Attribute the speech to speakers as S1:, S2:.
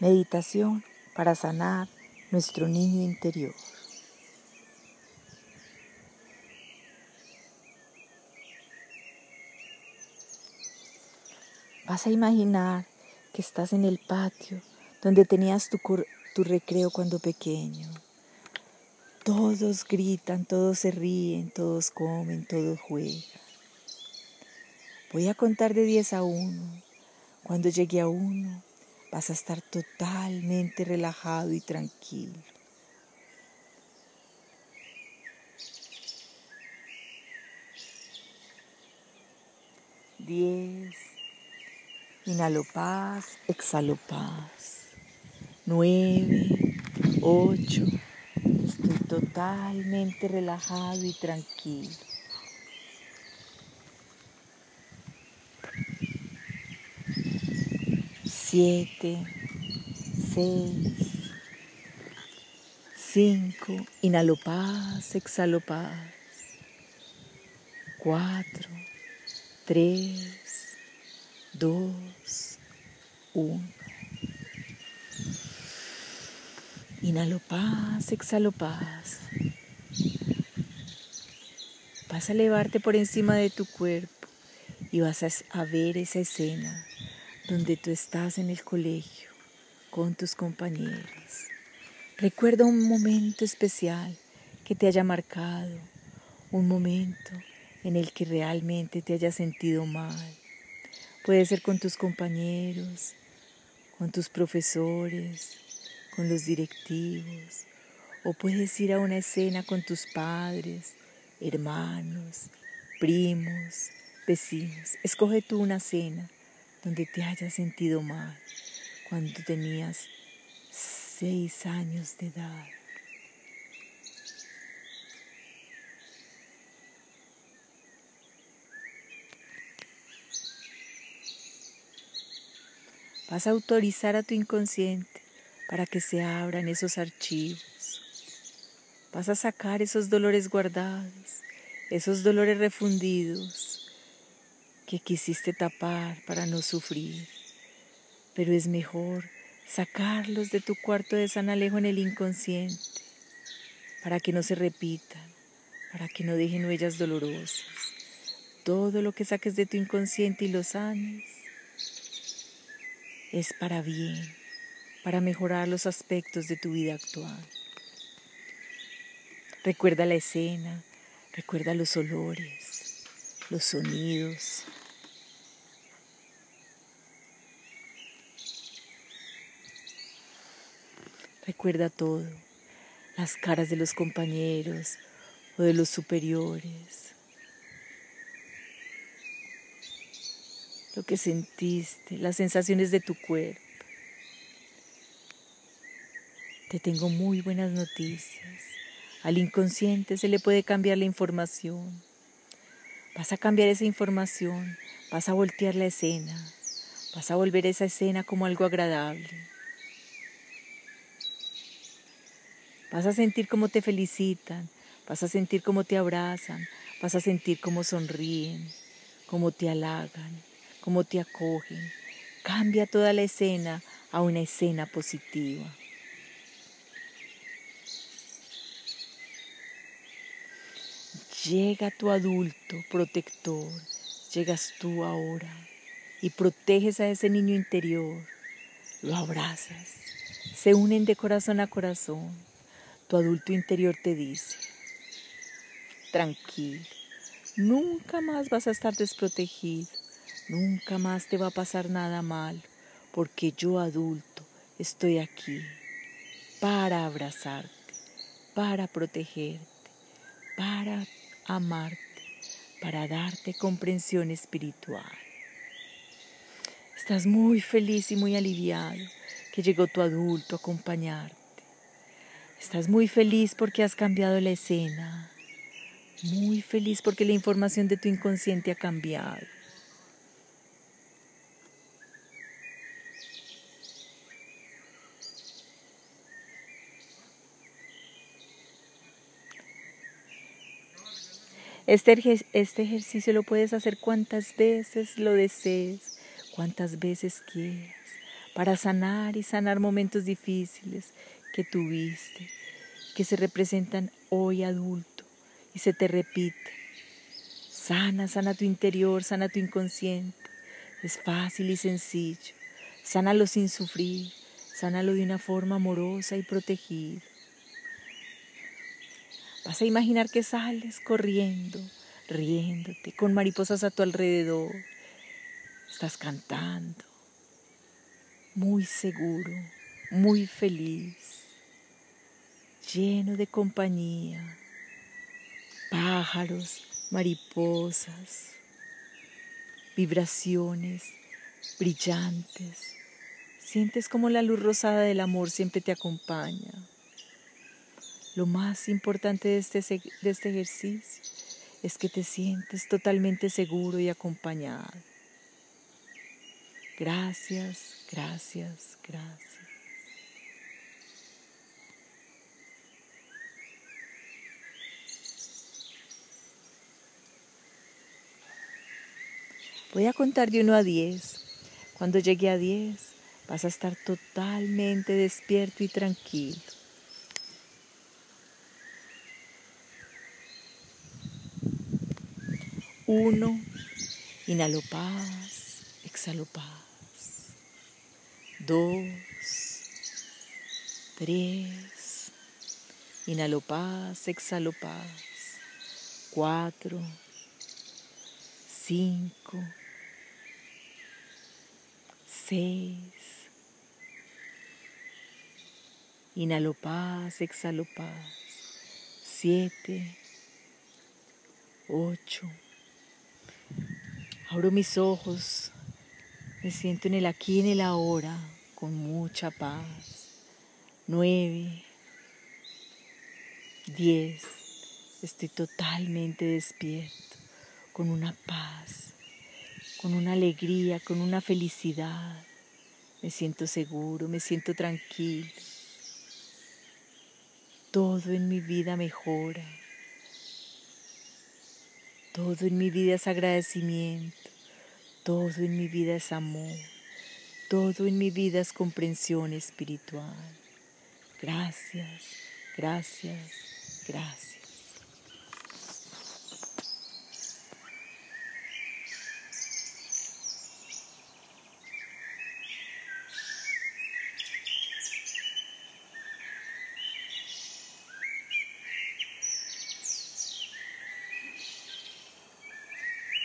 S1: Meditación para sanar nuestro niño interior. Vas a imaginar que estás en el patio donde tenías tu, tu recreo cuando pequeño. Todos gritan, todos se ríen, todos comen, todos juegan. Voy a contar de 10 a 1. Cuando llegue a 1, vas a estar totalmente relajado y tranquilo. Diez. Inhalo paz, exhalo paz. Nueve, ocho. Estoy totalmente relajado y tranquilo. Siete, seis, cinco, inhalo paz, exhalo paz, cuatro, tres, dos, uno. Inhalo paz, exhalo paz. Vas a elevarte por encima de tu cuerpo y vas a ver esa escena donde tú estás en el colegio con tus compañeros. Recuerda un momento especial que te haya marcado, un momento en el que realmente te hayas sentido mal. Puede ser con tus compañeros, con tus profesores, con los directivos, o puedes ir a una escena con tus padres, hermanos, primos, vecinos. Escoge tú una cena donde te hayas sentido mal cuando tenías seis años de edad. Vas a autorizar a tu inconsciente para que se abran esos archivos. Vas a sacar esos dolores guardados, esos dolores refundidos, que quisiste tapar para no sufrir, pero es mejor sacarlos de tu cuarto de San Alejo en el inconsciente para que no se repitan, para que no dejen huellas dolorosas. Todo lo que saques de tu inconsciente y lo sanes es para bien, para mejorar los aspectos de tu vida actual. Recuerda la escena, recuerda los olores, los sonidos, Recuerda todo, las caras de los compañeros o de los superiores, lo que sentiste, las sensaciones de tu cuerpo. Te tengo muy buenas noticias. Al inconsciente se le puede cambiar la información. Vas a cambiar esa información, vas a voltear la escena, vas a volver esa escena como algo agradable. Vas a sentir cómo te felicitan, vas a sentir cómo te abrazan, vas a sentir cómo sonríen, cómo te halagan, cómo te acogen. Cambia toda la escena a una escena positiva. Llega tu adulto protector, llegas tú ahora y proteges a ese niño interior, lo abrazas, se unen de corazón a corazón tu adulto interior te dice, tranquilo, nunca más vas a estar desprotegido, nunca más te va a pasar nada mal, porque yo adulto estoy aquí para abrazarte, para protegerte, para amarte, para darte comprensión espiritual. Estás muy feliz y muy aliviado que llegó tu adulto a acompañarte Estás muy feliz porque has cambiado la escena. Muy feliz porque la información de tu inconsciente ha cambiado. Este, este, ejercicio lo puedes hacer cuantas veces lo desees, cuantas veces quieras. para sanar y sanar momentos difíciles que tuviste, que se representan hoy adulto y se te repite. Sana, sana tu interior, sana tu inconsciente. Es fácil y sencillo. Sánalo sin sufrir, sánalo de una forma amorosa y protegida. Vas a imaginar que sales corriendo, riéndote, con mariposas a tu alrededor. Estás cantando, muy seguro, muy feliz, lleno de compañía, pájaros, mariposas, vibraciones brillantes. Sientes como la luz rosada del amor siempre te acompaña. Lo más importante de este, de este ejercicio es que te sientes totalmente seguro y acompañado. Gracias, gracias, gracias. Voy a contar de 1 a 10. Cuando llegue a 10, vas a estar totalmente despierto y tranquilo. Uno, inhalo paz, exhalo paz. Dos, tres, inhalo paz, exhalo paz. Cuatro, cinco, seis. Inhalo paz, exhalo paz. Siete, ocho. Abro mis ojos, me siento en el aquí y en el ahora con mucha paz. Nueve, diez, estoy totalmente despierto, con una paz, con una alegría, con una felicidad. Me siento seguro, me siento tranquilo. Todo en mi vida mejora. Todo en mi vida es agradecimiento, todo en mi vida es amor, todo en mi vida es comprensión espiritual. Gracias, gracias, gracias.